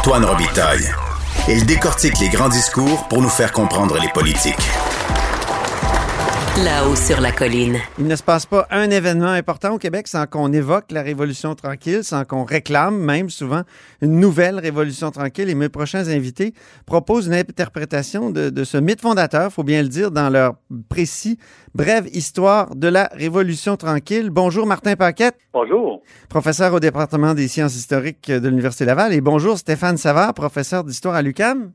Antoine Robitaille. Il décortique les grands discours pour nous faire comprendre les politiques. Là-haut sur la colline. Il ne se passe pas un événement important au Québec sans qu'on évoque la Révolution tranquille, sans qu'on réclame même souvent une nouvelle Révolution tranquille. Et mes prochains invités proposent une interprétation de, de ce mythe fondateur, faut bien le dire, dans leur précis, brève histoire de la Révolution tranquille. Bonjour Martin Paquette. Bonjour. Professeur au département des sciences historiques de l'Université Laval. Et bonjour Stéphane Savard, professeur d'histoire à l'UQAM.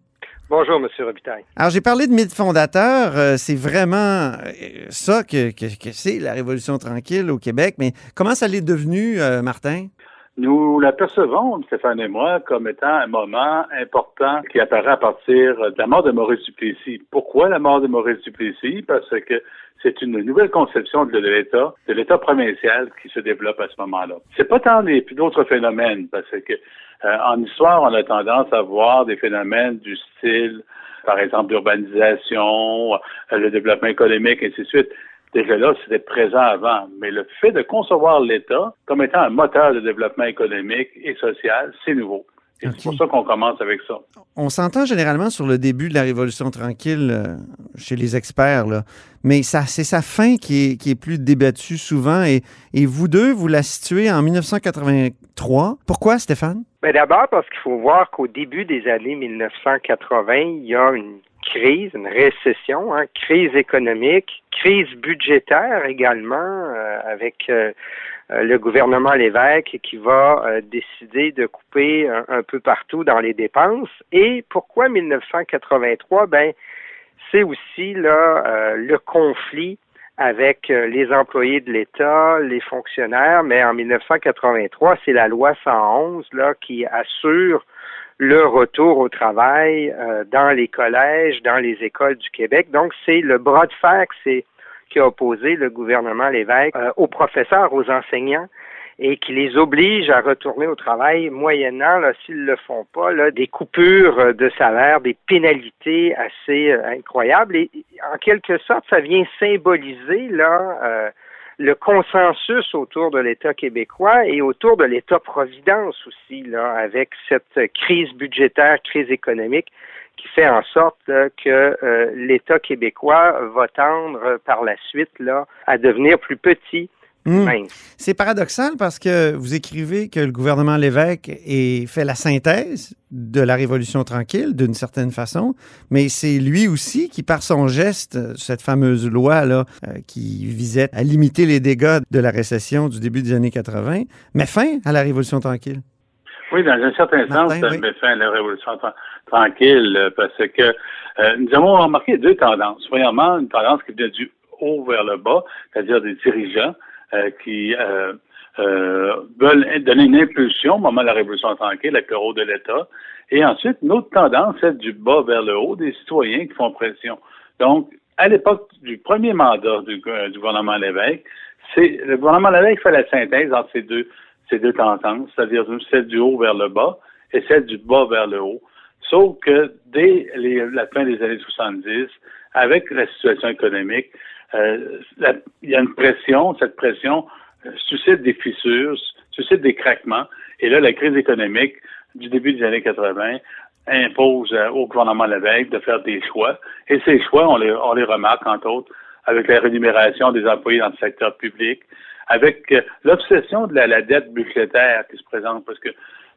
Bonjour, M. Robitaille. Alors, j'ai parlé de mythe fondateur. Euh, c'est vraiment euh, ça que, c'est, la Révolution tranquille au Québec. Mais comment ça l'est devenu, euh, Martin? Nous l'apercevons, Stéphane et moi, comme étant un moment important qui apparaît à partir de la mort de Maurice Duplessis. Pourquoi la mort de Maurice Duplessis? Parce que c'est une nouvelle conception de l'État, de l'État provincial qui se développe à ce moment-là. C'est pas tant les d'autres phénomènes, parce que euh, en histoire, on a tendance à voir des phénomènes du style, par exemple, l'urbanisation, euh, le développement économique, et ainsi de suite. Déjà là, c'était présent avant. Mais le fait de concevoir l'État comme étant un moteur de développement économique et social, c'est nouveau. C'est pour ça qu'on commence avec ça. On s'entend généralement sur le début de la Révolution tranquille euh, chez les experts, là. mais ça, c'est sa fin qui est, qui est plus débattue souvent. Et, et vous deux, vous la situez en 1983. Pourquoi, Stéphane? Bien, D'abord parce qu'il faut voir qu'au début des années 1980, il y a une crise, une récession, hein, crise économique, crise budgétaire également, euh, avec euh, le gouvernement Lévesque qui va euh, décider de couper un, un, peu partout dans les dépenses. Et pourquoi 1983? Ben, c'est aussi là le conflit avec les employés de l'État, les fonctionnaires, mais en 1983, c'est la loi 111 là qui assure le retour au travail euh, dans les collèges, dans les écoles du Québec. Donc, c'est le bras de fer qui a opposé le gouvernement Lévesque euh, aux professeurs, aux enseignants et qui les oblige à retourner au travail moyennant, s'ils le font pas, là, des coupures de salaire, des pénalités assez euh, incroyables. Et en quelque sorte, ça vient symboliser là euh, le consensus autour de l'État québécois et autour de l'État-providence aussi, là, avec cette crise budgétaire, crise économique qui fait en sorte là, que euh, l'État québécois va tendre par la suite là, à devenir plus petit, Mmh. C'est paradoxal parce que vous écrivez que le gouvernement Lévesque ait fait la synthèse de la Révolution tranquille d'une certaine façon, mais c'est lui aussi qui, par son geste, cette fameuse loi-là euh, qui visait à limiter les dégâts de la récession du début des années 80, met fin à la Révolution tranquille. Oui, dans un certain Martin, sens, ça met fin à la Révolution tranquille euh, parce que euh, nous avons remarqué deux tendances. Premièrement, une tendance qui vient du haut vers le bas, c'est-à-dire des dirigeants qui euh, euh, veulent donner une impulsion au moment de la Révolution tranquille avec le rôle de l'État. Et ensuite, une autre tendance, celle du bas vers le haut, des citoyens qui font pression. Donc, à l'époque du premier mandat du, gouvernement Lévesque, c'est le gouvernement Lévesque fait la synthèse entre ces deux, ces deux tendances, c'est-à-dire celle du haut vers le bas et celle du bas vers le haut. Sauf que dès la fin des années 70, avec la situation économique, euh, la, il y a une pression, cette pression euh, suscite des fissures, suscite des craquements. Et là, la crise économique du début des années 80 impose euh, au gouvernement Lévesque de faire des choix. Et ces choix, on les, remarque, entre autres, avec la rémunération des employés dans le secteur public, avec l'obsession de la, dette budgétaire qui se présente, parce que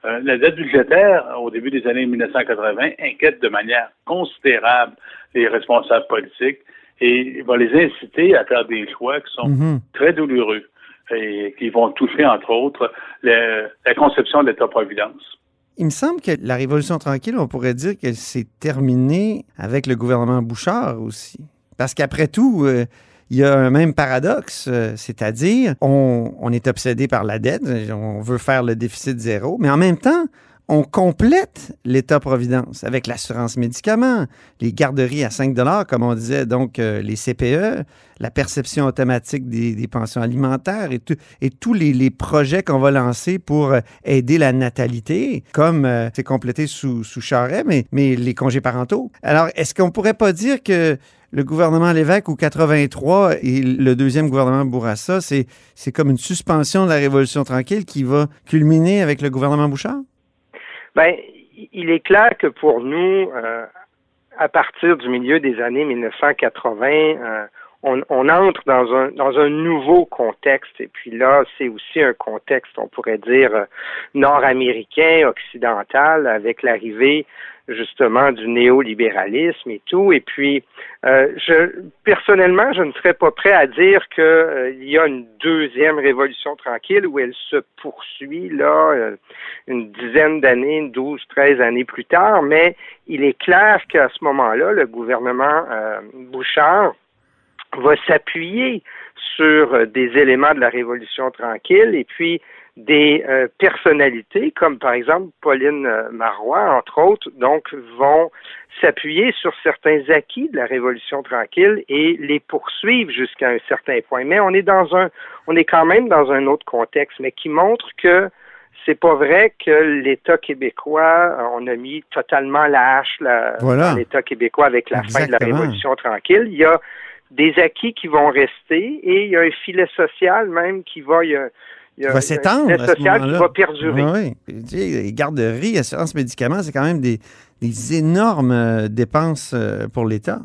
euh, la dette budgétaire, au début des années 1980, inquiète de manière considérable les responsables politiques et va les inciter à faire des choix qui sont mm-hmm. très douloureux et qui vont toucher, entre autres, le, la conception de l'État-providence. Il me semble que la Révolution tranquille, on pourrait dire qu'elle s'est terminée avec le gouvernement Bouchard aussi. Parce qu'après tout, euh, il y a un même paradoxe, euh, c'est-à-dire on, on, est obsédé par la dette, on veut faire le déficit zéro, mais en même temps, on complète l'État-providence avec l'assurance médicaments, les garderies à 5 comme on disait, donc euh, les CPE, la perception automatique des, pensions alimentaires et, tous les, projets qu'on va lancer pour euh, aider la natalité, comme euh, c'est complété sous, sous Charret, mais, mais les congés parentaux. Alors, est-ce qu'on pourrait pas dire que le gouvernement Lévesque ou 83 et le deuxième gouvernement Bourassa, c'est comme une suspension de la Révolution tranquille qui va culminer avec le gouvernement Bouchard? Ben, il est clair que pour nous, à partir du milieu des années 1980, on, entre dans un, dans un nouveau contexte. Et puis là, c'est aussi un contexte, on pourrait dire, euh, nord-américain, occidental, avec l'arrivée justement du néolibéralisme et tout. Et puis, euh, je personnellement, je ne serais pas prêt à dire qu'il euh, y a une deuxième révolution tranquille où elle se poursuit là une dizaine d'années, douze, treize années plus tard. Mais il est clair qu'à ce moment-là, le gouvernement Bouchard va s'appuyer sur euh, des éléments de la Révolution tranquille et puis des euh, personnalités comme par exemple Pauline euh, Marois, entre autres, donc vont s'appuyer sur certains acquis de la Révolution tranquille et les poursuivre jusqu'à un certain point. Mais on est dans un, on est quand même dans un autre contexte, mais qui montre que c'est pas vrai que l'État québécois, on a mis totalement la hache l'État quécois avec la fin de la Révolution tranquille. Il y a des acquis qui vont rester et il y a un filet social même qui va. Il y a, va s'étendre. Un filet social qui va perdurer. Oui, Les garderies, assurance médicaments, c'est quand même des, énormes euh, dépenses euh, pour l'État.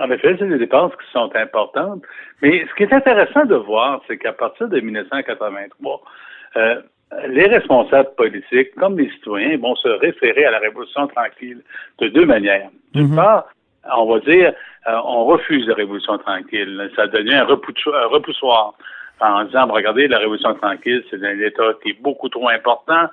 En effet, c'est des dépenses qui sont importantes. Mais ce qui est intéressant de voir, c'est qu'à partir de 1983, euh, les responsables politiques, comme les citoyens, vont se référer à la Révolution tranquille de deux manières. D'une mhm. part, on va dire, euh, on refuse la révolution tranquille. Ça devient un, repoussoir. En disant, regardez, la révolution tranquille, c'est un État qui est beaucoup trop important.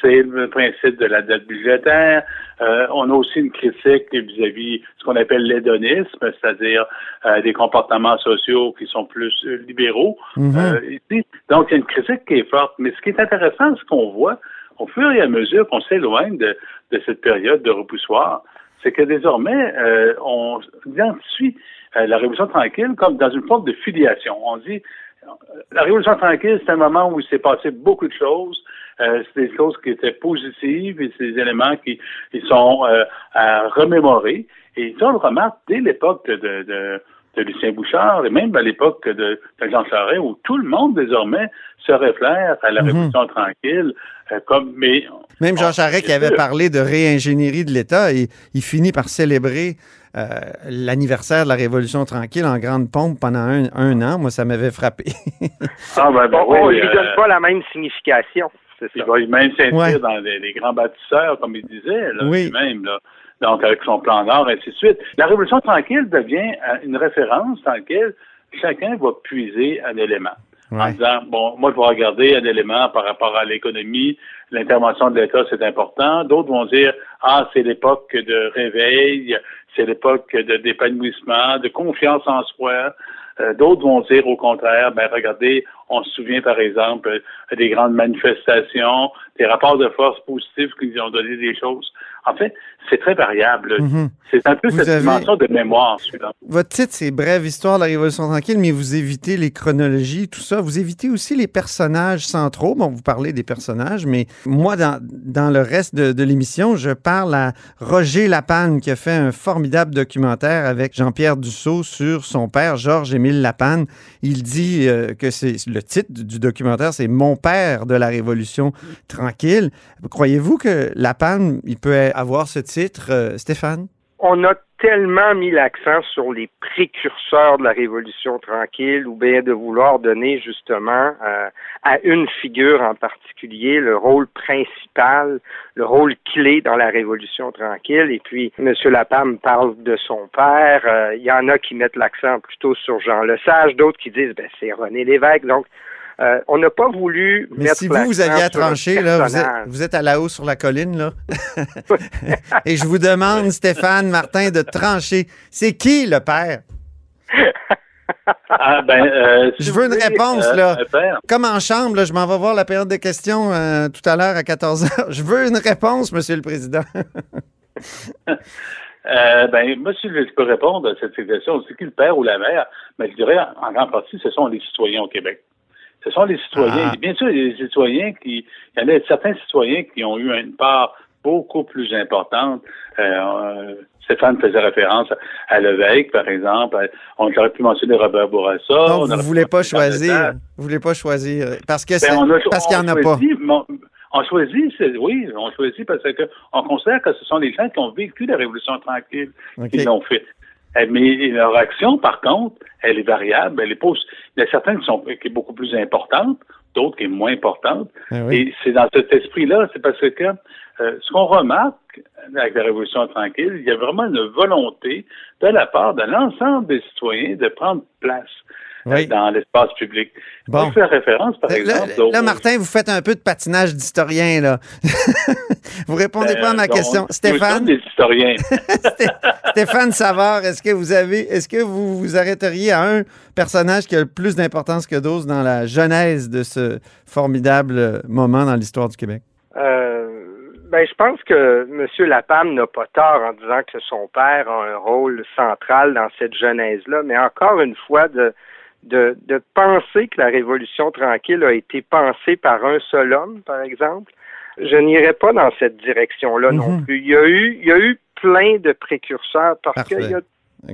C'est le principe de la dette budgétaire. Euh, on a aussi une critique vis-à-vis ce qu'on appelle l'hédonisme, c'est-à-dire euh, des comportements sociaux qui sont plus libéraux. Mm-hmm. donc, il y a une critique qui est forte. Mais ce qui est intéressant, ce qu'on voit, au fur et à mesure qu'on s'éloigne de, de cette période de repoussoir, c'est que désormais, euh, on identifie euh, la Révolution tranquille comme dans une forme de filiation. On dit, euh, la Révolution tranquille, c'est un moment où il s'est passé beaucoup de choses. Euh, c'est des choses qui étaient positives et c'est des éléments qui, qui sont à remémorer. Et ça, on le remarque dès l'époque de, de, de Lucien Bouchard et même à l'époque de, de, Jean Charest, où tout le monde désormais se réfère à la mhm. Révolution tranquille. comme, mais même Jean Charest qui avait parlé de réingénierie de l'État, il, il finit par célébrer euh, l'anniversaire de la Révolution tranquille en grande pompe pendant un, an. Moi, ça m'avait frappé. ah, ben, ben on ne lui donne euh, pas la même signification. Il va même s'inscrire dans les, grands bâtisseurs, comme il disait, là, lui-même. Là. Donc, avec son plan d'or, ainsi de suite. La Révolution tranquille devient euh, une référence dans laquelle chacun va puiser un élément. En disant, bon, moi, je vais regarder un élément par rapport à l'économie, l'intervention de l'État, c'est important. D'autres vont dire, ah, c'est l'époque de réveil, c'est l'époque de d'épanouissement, de confiance en soi. Euh, d'autres vont dire au contraire, ben regardez, on se souvient par exemple des grandes manifestations, des rapports de force positifs qui ont donné des choses. En fait, c'est très variable. Mhm. C'est un peu cette dimension de mémoire, celui-là. Votre titre, c'est Brève histoire de la Révolution tranquille, mais vous évitez les chronologies, tout ça. Vous évitez aussi les personnages centraux. Bon, vous parlez des personnages, mais moi, dans, dans le reste de, l'émission, je parle à Roger Lapanne, qui a fait un formidable documentaire avec Jean-Pierre Dussault sur son père, Georges-Émile Lapanne. Il dit euh, que c'est le titre du documentaire, c'est Mon père de la Révolution tranquille. Croyez-vous que Lapanne, il peut avoir ce titre, euh, Stéphane? On a tellement mis l'accent sur les précurseurs de la Révolution tranquille ou bien de vouloir donner justement euh, à une figure en particulier le rôle principal, le rôle clé dans la Révolution tranquille. Et puis, M. Lapam parle de son père. Euh, il y en a qui mettent l'accent plutôt sur Jean Lesage, d'autres qui disent ben, c'est René Lévesque. Donc, euh, on n'a pas voulu Mais si vous, vous aviez à trancher, là, vous, êtes, à la haut sur la colline, là. Et je vous demande, Stéphane Martin, de trancher. C'est qui le père? Ah, ben, euh, je veux une réponse, euh, là. Comme en chambre, là, je m'en vais voir la période de questions tout à l'heure à 14 h. Je veux une réponse, Monsieur le Président. ben, monsieur, je peux répondre à cette question. C'est qui le père ou la mère? Mais ben, je dirais, en grande partie, ce sont les citoyens au Québec. Ce sont les citoyens. Ah. Bien sûr, il y a des citoyens qui. Il y en a certains citoyens qui ont eu une part beaucoup plus importante. Euh, Stéphane faisait référence à Lévesque, par exemple. On aurait pu mentionner Robert Bourassa. Non, vous ne voulez pas choisir. Vous voulez pas choisir. Parce que ben, parce qu'il n'y en a pas. On choisit, oui, on choisit parce qu'on considère que ce sont les gens qui ont vécu la Révolution tranquille qui l'ont fait. Eh, mais leur action, par contre, elle est variable. Elle est pas, il y a certaines qui sont qui est beaucoup plus importantes, d'autres qui est moins importantes. Eh Et c'est dans cet esprit-là, c'est parce que euh, ce qu'on remarque avec la Révolution tranquille, il y a vraiment une volonté de la part de l'ensemble des citoyens de prendre place dans l'espace public. Bon. Je fais référence, par exemple. Là, Martin, vous faites un peu de patinage d'historien, là. vous répondez pas à ma euh, question. Stéphane? des historiens. Stéphane Savard, est-ce que vous avez, est-ce que vous vous arrêteriez à un personnage qui a le plus d'importance que d'autres dans la genèse de ce formidable moment dans l'histoire du Québec? Euh, ben, je pense que M. Lapam n'a pas tort en disant que son père a un rôle central dans cette genèse-là, mais encore une fois, de, de, de penser que la Révolution tranquille a été pensée par un seul homme, par exemple, je n'irai pas dans cette direction-là non mhm. plus. Il y a eu, il y a eu plein de précurseurs parce qu'il y a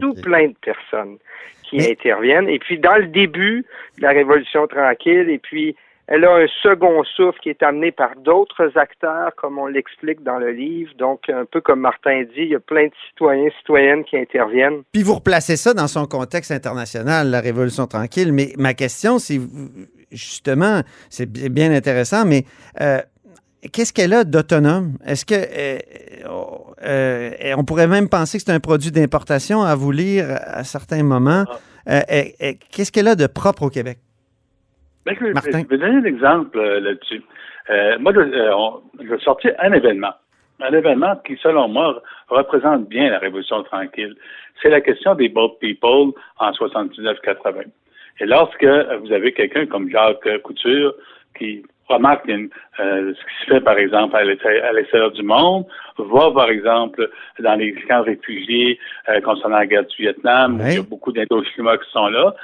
tout plein de personnes qui interviennent. Et puis, dans le début de la Révolution tranquille, et puis elle a un second souffle qui est amené par d'autres acteurs, comme on l'explique dans le livre. Donc, un peu comme Martin dit, il y a plein de citoyens, citoyennes qui interviennent. Puis vous replacez ça dans son contexte international, la Révolution tranquille. Mais ma question, c'est justement, c'est bien intéressant, mais euh, qu'est-ce qu'elle a d'autonome? Est-ce que euh, euh, on pourrait même penser que c'est un produit d'importation à vous lire à certains moments? Ah. qu'est-ce qu'elle a de propre au Québec? Ben, je, vais donner un exemple euh, là-dessus. Euh, moi, je, euh, vais sortir un événement. Un événement qui, selon moi, représente bien la Révolution tranquille. C'est la question des Boat People en 79-80. Et lorsque vous avez quelqu'un comme Jacques Couture qui remarque euh, ce qui se fait, par exemple, à l'extérieur du monde, va, par exemple, dans les camps réfugiés concernant la guerre du Vietnam, où il y a beaucoup d'Indochinois qui sont là,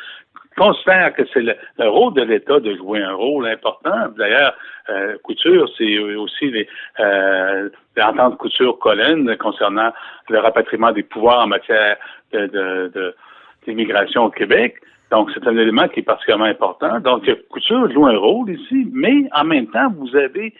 considère que c'est le, rôle de l'État de jouer un rôle important. D'ailleurs, euh, Couture, c'est aussi les, euh, l'entente Couture-Colline concernant le rapatriement des pouvoirs en matière de, d'immigration au Québec. Donc, c'est un élément qui est particulièrement important. Donc, Couture joue un rôle ici, mais en même temps, vous avez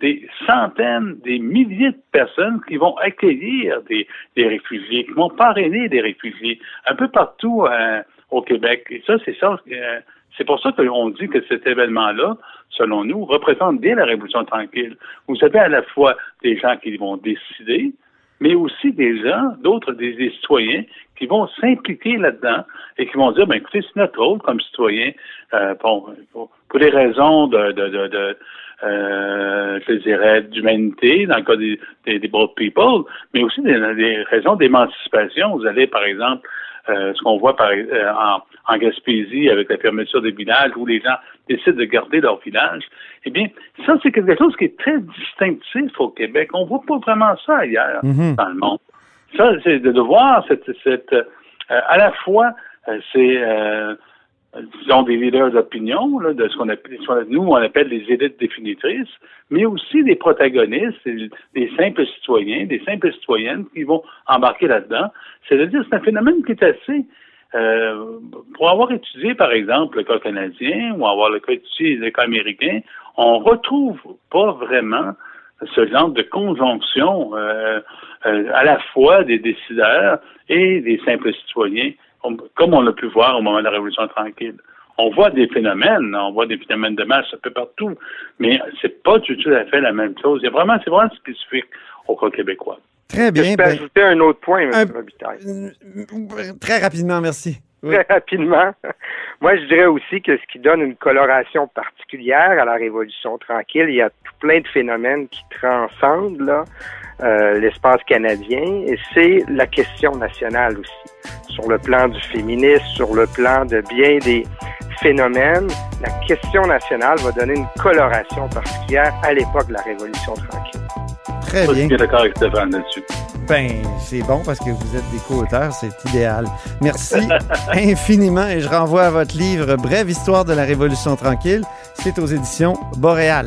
des centaines, des milliers de personnes qui vont accueillir des, des réfugiés, qui vont parrainer des réfugiés un peu partout euh, au Québec. Et ça, c'est ça. Euh, c'est pour ça qu'on dit que cet événement-là, selon nous, représente bien la Révolution tranquille. Vous avez à la fois des gens qui vont décider, mais aussi des gens, d'autres, des, citoyens, qui vont s'impliquer là-dedans et qui vont dire, ben écoutez, c'est notre rôle comme citoyen, euh, pour, pour, des raisons de, euh, je dirais, d'humanité, dans le cas des, des, broad people, mais aussi des, des raisons d'émancipation. Vous allez, par exemple, ce qu'on voit par, euh, en, en, Gaspésie avec la fermeture des villages où les gens décident de garder leur village. Eh bien, ça, c'est quelque chose qui est très distinctif au Québec. On voit pas vraiment ça ailleurs mm-hmm. dans le monde. Ça, c'est de, voir cette, cette euh, à la fois, c'est disons, des leaders d'opinion, de ce qu'on appelle, nous, on appelle les élites définitrices, mais aussi des protagonistes, des simples citoyens, des simples citoyennes qui vont embarquer là-dedans. C'est-à-dire, c'est un phénomène qui est assez, euh, pour avoir étudié, par exemple, le cas canadien ou avoir le cas étudié le cas américain, on retrouve pas vraiment ce genre de conjonction euh, euh, à la fois des décideurs et des simples citoyens comme on l'a pu voir au moment de la Révolution tranquille. On voit des phénomènes, on voit des phénomènes de masse un peu partout, mais c'est pas tout à fait la même chose. C'est vraiment, c'est vraiment spécifique au cas québécois. Très bien. Je peux ben, ajouter un autre point, M. Robitaille? Très rapidement, merci. Très rapidement. Moi, je dirais aussi que ce qui donne une coloration particulière à la Révolution tranquille, il y a tout plein de phénomènes qui transcendent là, euh, l'espace canadien, et c'est la question nationale aussi. Sur le plan du féminisme, sur le plan de bien des phénomènes, la question nationale va donner une coloration particulière à l'époque de la Révolution tranquille. Très bien. Je suis d'accord avec Stéphane là-dessus. Ben, c'est bon parce que vous êtes des co-auteurs, c'est idéal. Merci infiniment et je renvoie à votre livre Brève histoire de la Révolution tranquille. C'est aux éditions Boréal.